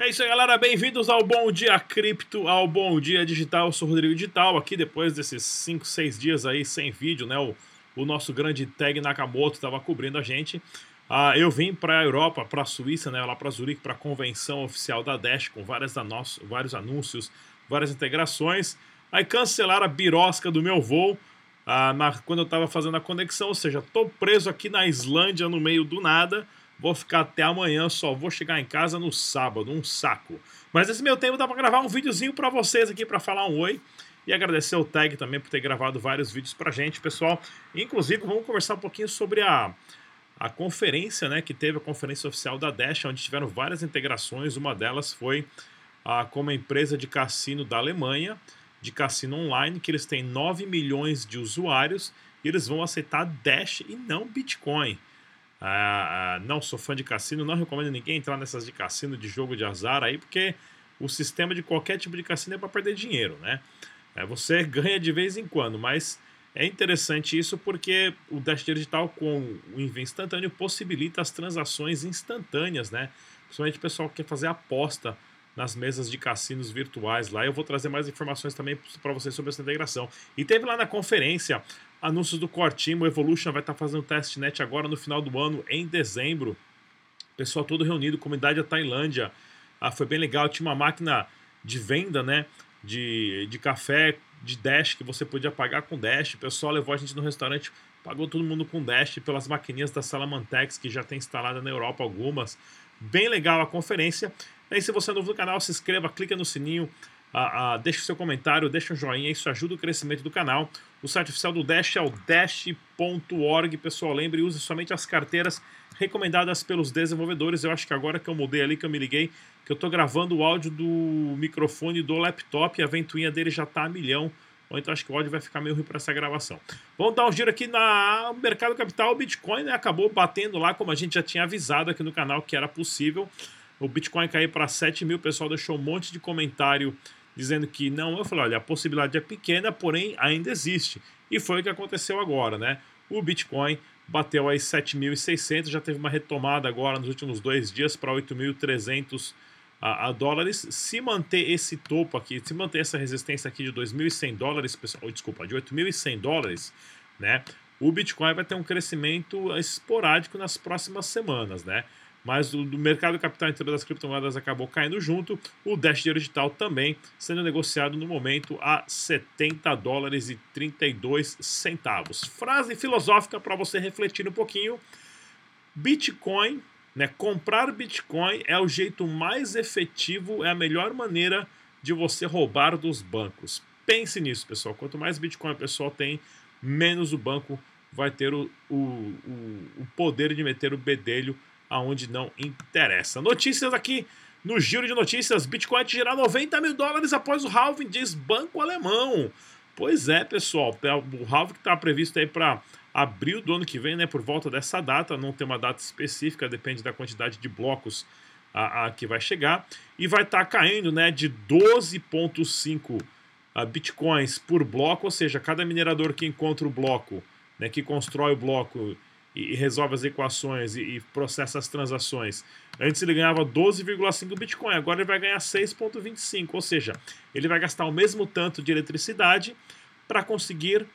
É isso aí, galera. Bem-vindos ao Bom Dia Cripto, ao Bom Dia Digital. Eu sou o Rodrigo Digital. Aqui, depois desses 5, 6 dias aí sem vídeo, né? O, o nosso grande tag Nakamoto estava cobrindo a gente. Ah, eu vim para a Europa, para a Suíça, né? Lá para Zurique, para a convenção oficial da Dash, com várias anúncios, vários anúncios, várias integrações. Aí cancelaram a birosca do meu voo. Ah, na, quando eu estava fazendo a conexão, ou seja, estou preso aqui na Islândia no meio do nada. Vou ficar até amanhã, só vou chegar em casa no sábado, um saco. Mas esse meu tempo dá para gravar um videozinho para vocês aqui para falar um oi e agradecer o Tag também por ter gravado vários vídeos pra gente, pessoal. Inclusive, vamos conversar um pouquinho sobre a a conferência, né, que teve a conferência oficial da Dash, onde tiveram várias integrações. Uma delas foi a com uma empresa de cassino da Alemanha, de cassino online, que eles têm 9 milhões de usuários e eles vão aceitar Dash e não Bitcoin. Ah, ah, não sou fã de cassino, não recomendo ninguém entrar nessas de cassino, de jogo de azar aí, porque o sistema de qualquer tipo de cassino é para perder dinheiro, né? É, você ganha de vez em quando, mas é interessante isso porque o Dash Digital com o envio instantâneo possibilita as transações instantâneas, né? Principalmente o pessoal que quer fazer aposta nas mesas de cassinos virtuais lá. Eu vou trazer mais informações também para vocês sobre essa integração. E teve lá na conferência anúncios do Core Team, o Evolution vai estar tá fazendo testnet agora no final do ano, em dezembro. Pessoal todo reunido, comunidade da Tailândia. Ah, foi bem legal, tinha uma máquina de venda, né? De, de café, de Dash, que você podia pagar com Dash. O pessoal levou a gente no restaurante, pagou todo mundo com Dash pelas maquininhas da Salamantex, que já tem instalada na Europa algumas. Bem legal a conferência. E aí, se você é novo no canal, se inscreva, clica no sininho, ah, ah, deixe seu comentário, deixe um joinha, isso ajuda o crescimento do canal. O site oficial do Dash é o dash.org, pessoal. Lembre, use somente as carteiras recomendadas pelos desenvolvedores. Eu acho que agora que eu mudei ali, que eu me liguei, que eu estou gravando o áudio do microfone do laptop, a ventoinha dele já está a milhão. Ou então acho que o áudio vai ficar meio ruim para essa gravação. Vamos dar um giro aqui no mercado capital. O Bitcoin né, acabou batendo lá, como a gente já tinha avisado aqui no canal que era possível. O Bitcoin cair para 7 mil, o pessoal deixou um monte de comentário dizendo que não. Eu falei, olha, a possibilidade é pequena, porém ainda existe. E foi o que aconteceu agora, né? O Bitcoin bateu aí 7.600, já teve uma retomada agora nos últimos dois dias para 8.300 a, dólares. Se manter esse topo aqui, se manter essa resistência aqui de 2.100 dólares, pessoal, desculpa, de 8.100 dólares, né? O Bitcoin vai ter um crescimento esporádico nas próximas semanas, né? Mas o, mercado capital inteiro das criptomoedas acabou caindo junto. O Dash Digital também sendo negociado no momento a 70 dólares e 32 centavos. Frase filosófica para você refletir um pouquinho. Bitcoin, né, comprar Bitcoin é o jeito mais efetivo, é a melhor maneira de você roubar dos bancos. Pense nisso, pessoal. Quanto mais Bitcoin o pessoal tem, menos o banco vai ter o, o, o poder de meter o bedelho aonde não interessa. Notícias aqui no giro de notícias: Bitcoin gerar 90 mil dólares após o halving, diz banco alemão. Pois é, pessoal, o halving está previsto aí para abril do ano que vem, né, por volta dessa data, não tem uma data específica, depende da quantidade de blocos a, a que vai chegar, e vai estar tá caindo né, de 12,5 bitcoins por bloco, ou seja, cada minerador que encontra o bloco, né, que constrói o bloco e, resolve as equações e, e, processa as transações. Antes ele ganhava 12,5 Bitcoin, agora ele vai ganhar 6,25, ou seja, ele vai gastar o mesmo tanto de eletricidade para conseguir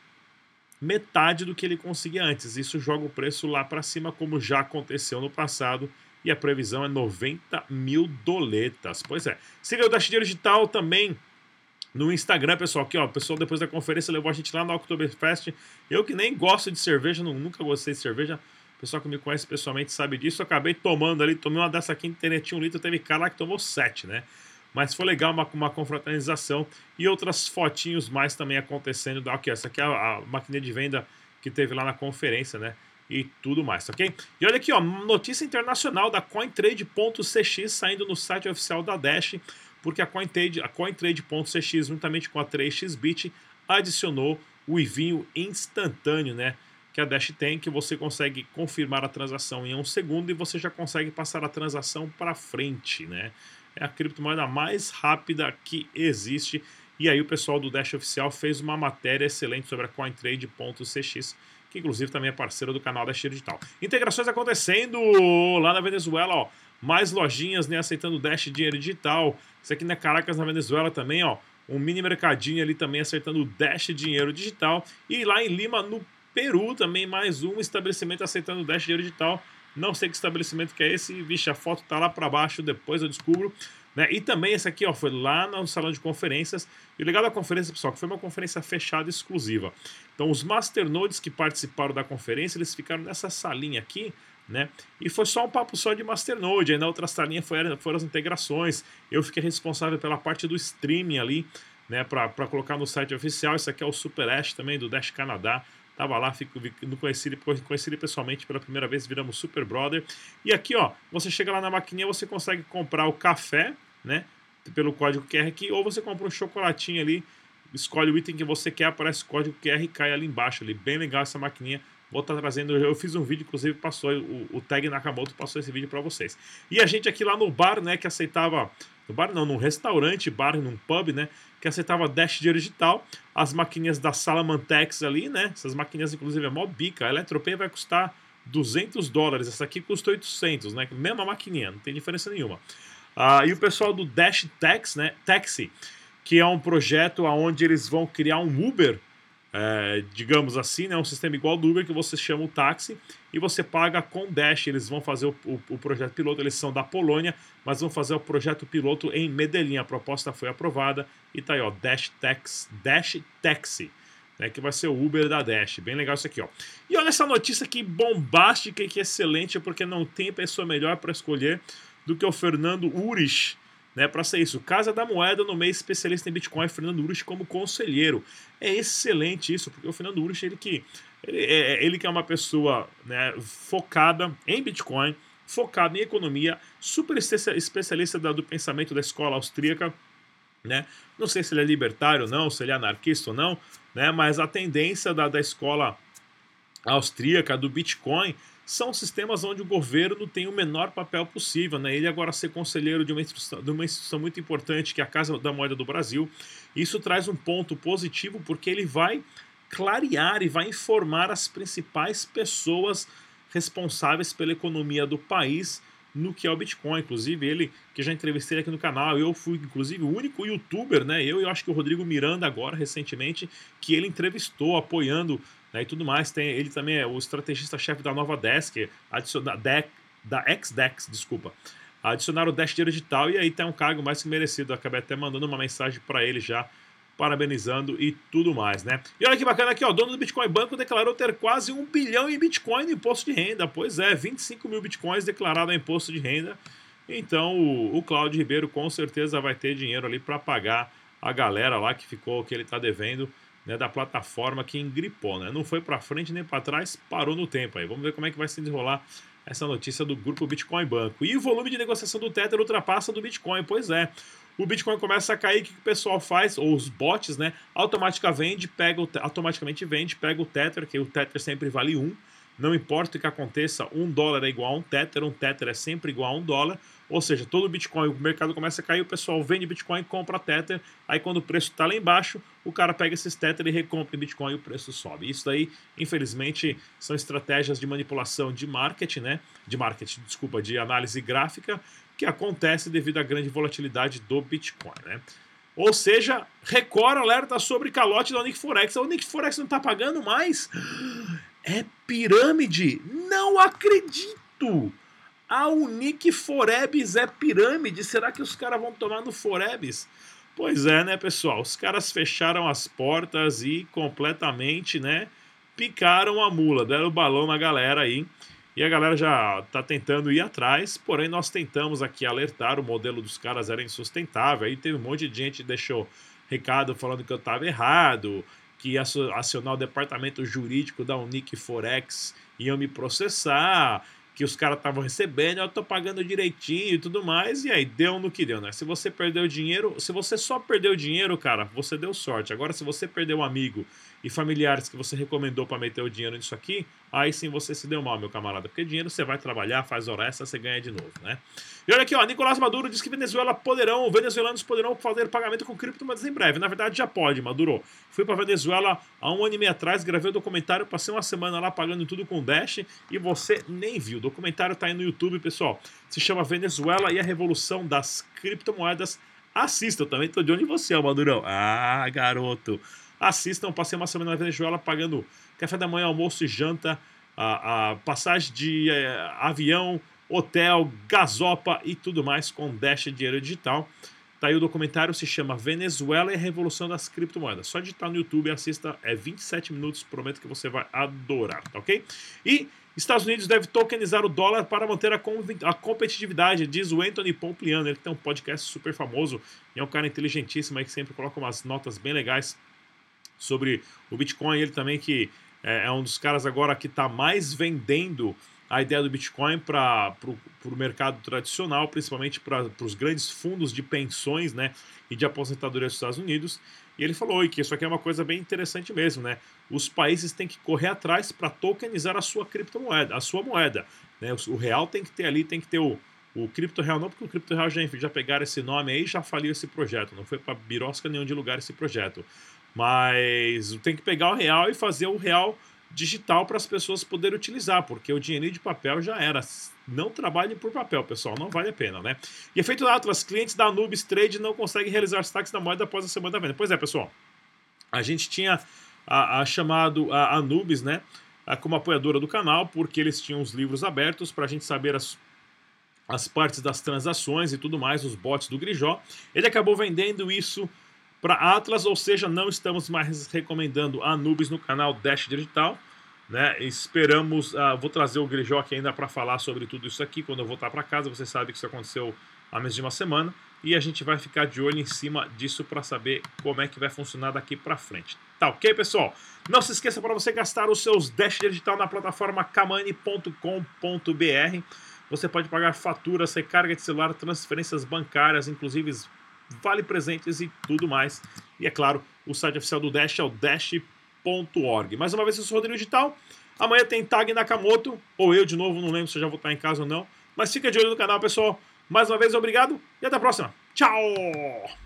metade do que ele conseguia antes. Isso joga o preço lá para cima, como já aconteceu no passado, e a previsão é 90 mil doletas. Pois é. Siga o Dash Digital também no Instagram, pessoal, aqui, ó, o pessoal depois da conferência levou a gente lá no Oktoberfest. Eu que nem gosto de cerveja, não, nunca gostei de cerveja. O pessoal que me conhece pessoalmente sabe disso. Eu acabei tomando ali, tomei uma dessa aqui, internetinha um litro, teve cara lá que tomou sete, né? Mas foi legal uma, uma confraternização e outras fotinhos mais também acontecendo. Aqui, essa aqui é a, a máquina de venda que teve lá na conferência, né? E tudo mais, ok? E olha aqui, ó, notícia internacional da CoinTrade.cx saindo no site oficial da Dash porque a CoinTrade, a CoinTrade.cx, juntamente com a 3xBit, adicionou o envio instantâneo, né? Que a Dash tem, que você consegue confirmar a transação em um segundo e você já consegue passar a transação para frente, né? É a criptomoeda mais rápida que existe. E aí o pessoal do Dash Oficial fez uma matéria excelente sobre a CoinTrade.cx, que inclusive também é parceiro do canal Dash Digital. Integrações acontecendo lá na Venezuela, ó. Mais lojinhas né, aceitando Dash dinheiro digital. Isso aqui na Caracas, na Venezuela também, ó. Um mini mercadinho ali também acertando Dash dinheiro digital. E lá em Lima, no Peru, também mais um estabelecimento aceitando Dash dinheiro digital. Não sei que estabelecimento que é esse. Vixe, a foto tá lá para baixo, depois eu descubro. Né? E também esse aqui ó, foi lá no salão de conferências. E o legal da conferência, pessoal, que foi uma conferência fechada exclusiva. Então, os masternodes que participaram da conferência, eles ficaram nessa salinha aqui, né? E foi só um papo só de masternode. Aí na outra salinha foram, foram as integrações. Eu fiquei responsável pela parte do streaming ali, né? Para colocar no site oficial. Isso aqui é o Super Ash também, do Dash Canadá. Tava lá, fico, conheci, ele, conheci ele pessoalmente pela primeira vez, viramos Super Brother. E aqui, ó, você chega lá na maquininha, você consegue comprar o café, né? Pelo código QR aqui, ou você compra um chocolatinho ali, escolhe o item que você quer, aparece o código QR e cai ali embaixo. Ali. Bem legal essa maquininha. Vou estar tá trazendo, eu fiz um vídeo, inclusive passou, o, o Tag Nakamoto passou esse vídeo para vocês. E a gente aqui lá no bar, né, que aceitava, no bar não, num restaurante, bar, num pub, né, que aceitava Dash dinheiro digital, as maquininhas da Salamantex ali, né, essas maquininhas inclusive é mó bica, a Eletropay vai custar 200 dólares, essa aqui custa 800, né, mesma maquininha, não tem diferença nenhuma. Ah, e o pessoal do Dash Tax, né, Taxi, que é um projeto onde eles vão criar um Uber, é, digamos assim, né, um sistema igual do Uber que você chama o táxi e você paga com Dash. Eles vão fazer o, o, o, projeto piloto, eles são da Polônia, mas vão fazer o projeto piloto em Medellín. A proposta foi aprovada e tá aí, ó, Dash, Tax, Dash Taxi. Né, que vai ser o Uber da Dash. Bem legal isso aqui, ó. E olha essa notícia aqui bombástica e que excelente, porque não tem pessoa melhor para escolher do que o Fernando Urich, né, para ser isso. Casa da Moeda no mês especialista em Bitcoin, Fernando Urich como conselheiro. É excelente isso, porque o Fernando Urich, ele que, ele, é, é, ele que é uma pessoa né, focada em Bitcoin, focada em economia, super especialista do pensamento da escola austríaca, né? Não sei se ele é libertário ou não, se ele é anarquista ou não, né? mas a tendência da, da escola austríaca do Bitcoin são sistemas onde o governo tem o menor papel possível. Né? Ele agora ser conselheiro de uma, instituição, de uma instituição muito importante, que é a Casa da Moeda do Brasil, isso traz um ponto positivo porque ele vai clarear e vai informar as principais pessoas responsáveis pela economia do país no que é o Bitcoin. Inclusive, ele, que já entrevistei aqui no canal, eu fui, inclusive, o único youtuber, né? Eu e acho que o Rodrigo Miranda, agora, recentemente, que ele entrevistou, apoiando né, e tudo mais. Tem, ele também é o estrategista-chefe da nova Desk, adiciona, Deck, da XDEX, desculpa. Adicionaram o Dash digital e aí tem um cargo mais que merecido. Acabei até mandando uma mensagem para ele já, parabenizando e tudo mais, né? E olha que bacana aqui, ó, dono do Bitcoin Banco declarou ter quase um bilhão em Bitcoin no imposto de renda. Pois é, 25 mil Bitcoins declarado em imposto de renda. Então o, o Cláudio Ribeiro com certeza vai ter dinheiro ali para pagar a galera lá que ficou, que ele está devendo né, da plataforma que engripou, né? Não foi para frente nem para trás, parou no tempo aí. Vamos ver como é que vai se desenrolar essa notícia do grupo Bitcoin Banco. E o volume de negociação do Tether ultrapassa do Bitcoin, pois é. O Bitcoin começa a cair, o que o pessoal faz? Ou os bots, né? Automaticamente vende, pega o, automaticamente vende, pega o Tether, que o Tether sempre vale 1. Não importa o que aconteça, um dólar é igual a um Tether, um Tether é sempre igual a um dólar. Ou seja, todo Bitcoin, o mercado começa a cair, o pessoal vende Bitcoin, compra Tether, aí quando o preço está lá embaixo, o cara pega esses Tether e recompra Bitcoin e o preço sobe. Isso daí, infelizmente, são estratégias de manipulação de marketing, né? De marketing, desculpa, de análise gráfica, que acontece devido à grande volatilidade do Bitcoin, né? Ou seja, Record alerta sobre calote da Nick Forex. A Nick Forex não está pagando mais? É pirâmide? Não acredito! A Unique Forebs é pirâmide. Será que os caras vão tomar no Forebs? Pois é, né, pessoal? Os caras fecharam as portas e completamente, né, picaram a mula, deram o balão na galera aí. E a galera já tá tentando ir atrás, porém nós tentamos aqui alertar, o modelo dos caras era insustentável. Aí teve um monte de gente que deixou recado falando que eu tava errado, que acionar o departamento jurídico da Unique Forex iam me processar, que os caras estavam recebendo, eu tô pagando direitinho e tudo mais, e aí deu no que deu, né? Se você perdeu dinheiro, se você só perdeu dinheiro, cara, você deu sorte. Agora, se você perdeu um amigo e familiares que você recomendou para meter o dinheiro nisso aqui, aí sim você se deu mal, meu camarada, porque dinheiro você vai trabalhar, faz hora extra, você ganha de novo, né? E olha aqui, ó, Nicolás Maduro diz que Venezuela poderão, venezuelanos poderão fazer pagamento com cripto, mas em breve. Na verdade, já pode, Maduro. Fui para Venezuela há um ano e meio atrás, gravei o documentário, passei uma semana lá pagando tudo com Dash e você nem viu documentário tá aí no YouTube, pessoal. Se chama Venezuela e a Revolução das Criptomoedas. Assista, eu também tô de onde você é, Madurão. Ah, garoto. Assistam, passei uma semana na Venezuela pagando café da manhã, almoço e janta, a, a passagem de é, avião, hotel, gasopa e tudo mais com Dash Dinheiro Digital. Tá aí o documentário, se chama Venezuela e a Revolução das Criptomoedas. Só digitar no YouTube e assista, é 27 minutos, prometo que você vai adorar, tá ok? E Estados Unidos deve tokenizar o dólar para manter a, a competitividade, diz o Anthony Pompliano, ele tem um podcast super famoso e é um cara inteligentíssimo aí que sempre coloca umas notas bem legais sobre o Bitcoin. Ele também que é, é um dos caras agora que está mais vendendo a ideia do Bitcoin para o mercado tradicional, principalmente para os grandes fundos de pensões né, e de aposentadoria dos Estados Unidos. E ele falou que isso aqui é uma coisa bem interessante mesmo, né? Os países têm que correr atrás para tokenizar a sua criptomoeda, a sua moeda. Né? O real tem que ter ali, tem que ter o, o cripto real, não porque o cripto real já, enfim, já pegaram esse nome aí já faliu esse projeto, não foi para birosca nenhum de lugar esse projeto. Mas tem que pegar o real e fazer o real digital para as pessoas poderem utilizar, porque o dinheiro de papel já era. Não trabalhe por papel, pessoal, não vale a pena, né? E efeito Atlas, clientes da Anubis Trade não conseguem realizar saques da moeda após a semana da venda. Pois é, pessoal, a gente tinha a, a chamado a Anubis, né, a, como apoiadora do canal, porque eles tinham os livros abertos para a gente saber as, as partes das transações e tudo mais, os bots do Grijó. Ele acabou vendendo isso para Atlas, ou seja, não estamos mais recomendando Anubis no canal Dash Digital. Né? Esperamos, uh, vou trazer o aqui ainda para falar sobre tudo isso aqui quando eu voltar para casa. Você sabe que isso aconteceu há menos de uma semana e a gente vai ficar de olho em cima disso para saber como é que vai funcionar daqui para frente. Tá ok, pessoal? Não se esqueça para você gastar os seus Dash Digital na plataforma kamani.com.br. Você pode pagar faturas, recarga de celular, transferências bancárias, inclusive vale presentes e tudo mais. E é claro, o site oficial do Dash é o dash.org. Mais uma vez, eu sou o Rodrigo Digital. Amanhã tem Tag Nakamoto, ou eu de novo, não lembro se eu já vou estar em casa ou não. Mas fica de olho no canal, pessoal. Mais uma vez, obrigado e até a próxima. Tchau!